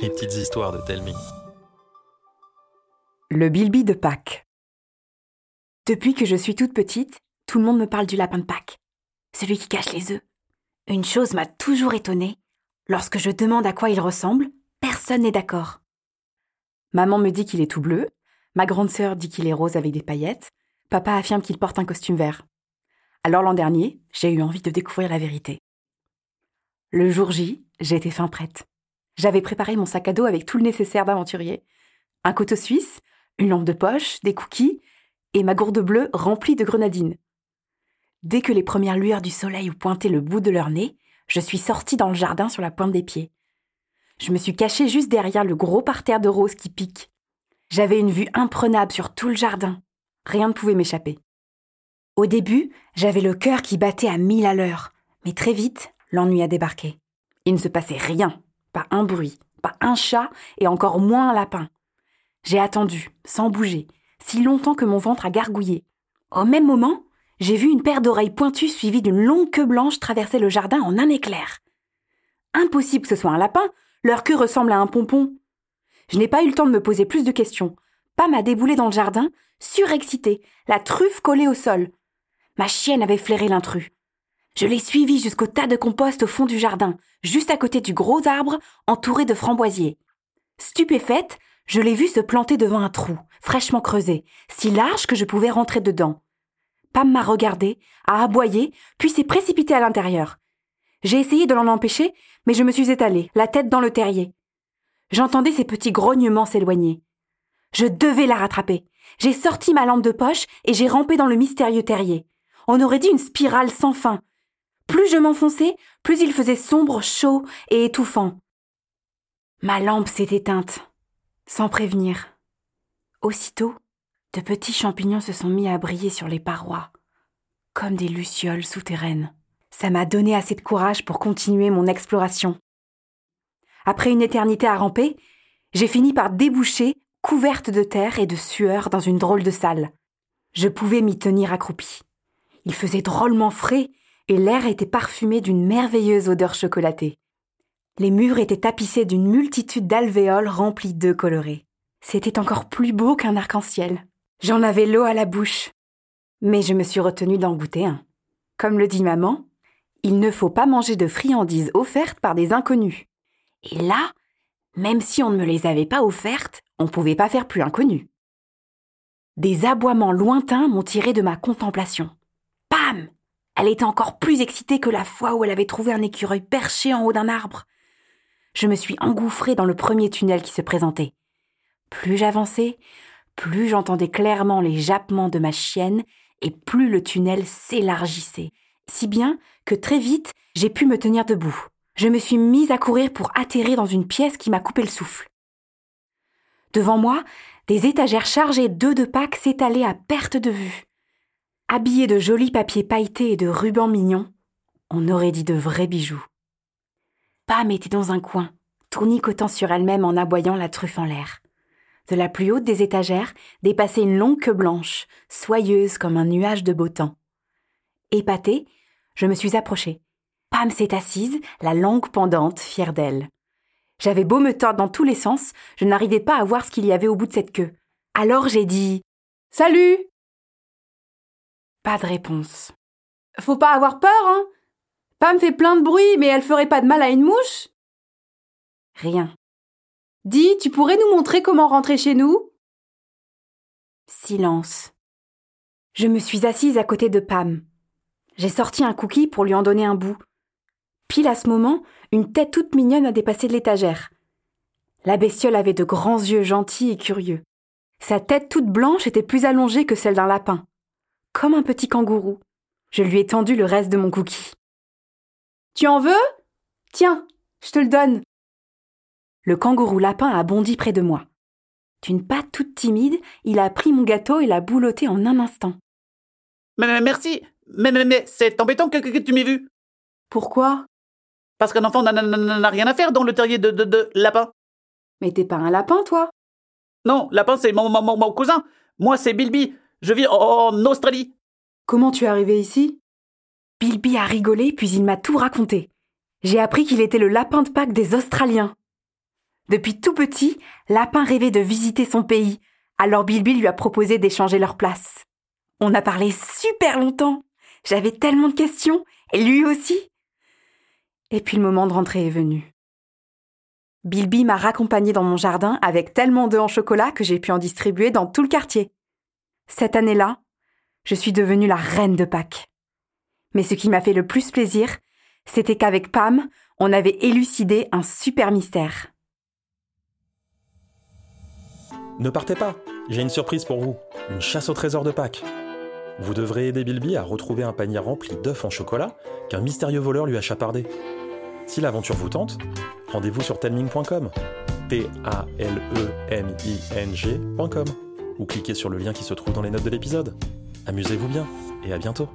Les petites histoires de Telmi. Le Bilby de Pâques. Depuis que je suis toute petite, tout le monde me parle du lapin de Pâques. Celui qui cache les œufs. Une chose m'a toujours étonnée. Lorsque je demande à quoi il ressemble, personne n'est d'accord. Maman me dit qu'il est tout bleu, ma grande sœur dit qu'il est rose avec des paillettes, papa affirme qu'il porte un costume vert. Alors l'an dernier, j'ai eu envie de découvrir la vérité. Le jour J, j'étais fin prête. J'avais préparé mon sac à dos avec tout le nécessaire d'aventurier. Un couteau suisse, une lampe de poche, des cookies et ma gourde bleue remplie de grenadines. Dès que les premières lueurs du soleil ont pointé le bout de leur nez, je suis sortie dans le jardin sur la pointe des pieds. Je me suis cachée juste derrière le gros parterre de roses qui pique. J'avais une vue imprenable sur tout le jardin. Rien ne pouvait m'échapper. Au début, j'avais le cœur qui battait à mille à l'heure, mais très vite, l'ennui a débarqué. Il ne se passait rien, pas un bruit, pas un chat et encore moins un lapin. J'ai attendu, sans bouger, si longtemps que mon ventre a gargouillé. Au même moment, j'ai vu une paire d'oreilles pointues suivie d'une longue queue blanche traverser le jardin en un éclair. Impossible que ce soit un lapin, leur queue ressemble à un pompon. Je n'ai pas eu le temps de me poser plus de questions. Pam a déboulé dans le jardin, surexcité, la truffe collée au sol. Ma chienne avait flairé l'intrus. Je l'ai suivi jusqu'au tas de compost au fond du jardin, juste à côté du gros arbre entouré de framboisiers. Stupéfaite, je l'ai vu se planter devant un trou, fraîchement creusé, si large que je pouvais rentrer dedans. Pam m'a regardé, a aboyé, puis s'est précipité à l'intérieur. J'ai essayé de l'en empêcher, mais je me suis étalée, la tête dans le terrier. J'entendais ses petits grognements s'éloigner. Je devais la rattraper. J'ai sorti ma lampe de poche et j'ai rampé dans le mystérieux terrier. On aurait dit une spirale sans fin, plus je m'enfonçais, plus il faisait sombre, chaud et étouffant. Ma lampe s'est éteinte, sans prévenir. Aussitôt, de petits champignons se sont mis à briller sur les parois, comme des lucioles souterraines. Ça m'a donné assez de courage pour continuer mon exploration. Après une éternité à ramper, j'ai fini par déboucher, couverte de terre et de sueur, dans une drôle de salle. Je pouvais m'y tenir accroupie. Il faisait drôlement frais et l'air était parfumé d'une merveilleuse odeur chocolatée. Les murs étaient tapissés d'une multitude d'alvéoles remplies d'œufs colorés. C'était encore plus beau qu'un arc-en-ciel. J'en avais l'eau à la bouche. Mais je me suis retenue d'en goûter un. Comme le dit maman, il ne faut pas manger de friandises offertes par des inconnus. Et là, même si on ne me les avait pas offertes, on ne pouvait pas faire plus inconnu. Des aboiements lointains m'ont tiré de ma contemplation. Elle était encore plus excitée que la fois où elle avait trouvé un écureuil perché en haut d'un arbre. Je me suis engouffrée dans le premier tunnel qui se présentait. Plus j'avançais, plus j'entendais clairement les jappements de ma chienne et plus le tunnel s'élargissait, si bien que très vite j'ai pu me tenir debout. Je me suis mise à courir pour atterrir dans une pièce qui m'a coupé le souffle. Devant moi, des étagères chargées d'œufs de Pâques s'étalaient à perte de vue. Habillés de jolis papiers pailletés et de rubans mignons, on aurait dit de vrais bijoux. Pam était dans un coin, tournicotant sur elle-même en aboyant la truffe en l'air. De la plus haute des étagères dépassait une longue queue blanche, soyeuse comme un nuage de beau temps. Épatée, je me suis approchée. Pam s'est assise, la langue pendante, fière d'elle. J'avais beau me tordre dans tous les sens, je n'arrivais pas à voir ce qu'il y avait au bout de cette queue. Alors j'ai dit Salut pas de réponse. Faut pas avoir peur, hein Pam fait plein de bruit, mais elle ferait pas de mal à une mouche Rien. Dis, tu pourrais nous montrer comment rentrer chez nous? Silence. Je me suis assise à côté de Pam. J'ai sorti un cookie pour lui en donner un bout. Pile à ce moment, une tête toute mignonne a dépassé de l'étagère. La bestiole avait de grands yeux gentils et curieux. Sa tête toute blanche était plus allongée que celle d'un lapin comme un petit kangourou. Je lui ai tendu le reste de mon cookie. Tu en veux? Tiens, je te le donne. Le kangourou lapin a bondi près de moi. D'une patte toute timide, il a pris mon gâteau et l'a boulotté en un instant. Mais, merci, mais, mais, c'est embêtant que, tu m'aies vu. Pourquoi? Parce qu'un enfant n'a rien à faire dans le terrier de, de, de lapin. Mais t'es pas un lapin, toi? Non, lapin, c'est mon, mon, mon cousin. Moi, c'est Bilby. Je vis en Australie. Comment tu es arrivé ici? Bilby a rigolé, puis il m'a tout raconté. J'ai appris qu'il était le lapin de Pâques des Australiens. Depuis tout petit, Lapin rêvait de visiter son pays, alors Bilby lui a proposé d'échanger leur place. On a parlé super longtemps. J'avais tellement de questions, et lui aussi. Et puis le moment de rentrer est venu. Bilby m'a raccompagné dans mon jardin avec tellement d'œufs en chocolat que j'ai pu en distribuer dans tout le quartier. Cette année-là, je suis devenue la reine de Pâques. Mais ce qui m'a fait le plus plaisir, c'était qu'avec Pam, on avait élucidé un super mystère. Ne partez pas, j'ai une surprise pour vous, une chasse au trésor de Pâques. Vous devrez aider Bilby à retrouver un panier rempli d'œufs en chocolat qu'un mystérieux voleur lui a chapardé. Si l'aventure vous tente, rendez-vous sur telming.com, ou cliquez sur le lien qui se trouve dans les notes de l'épisode. Amusez-vous bien et à bientôt.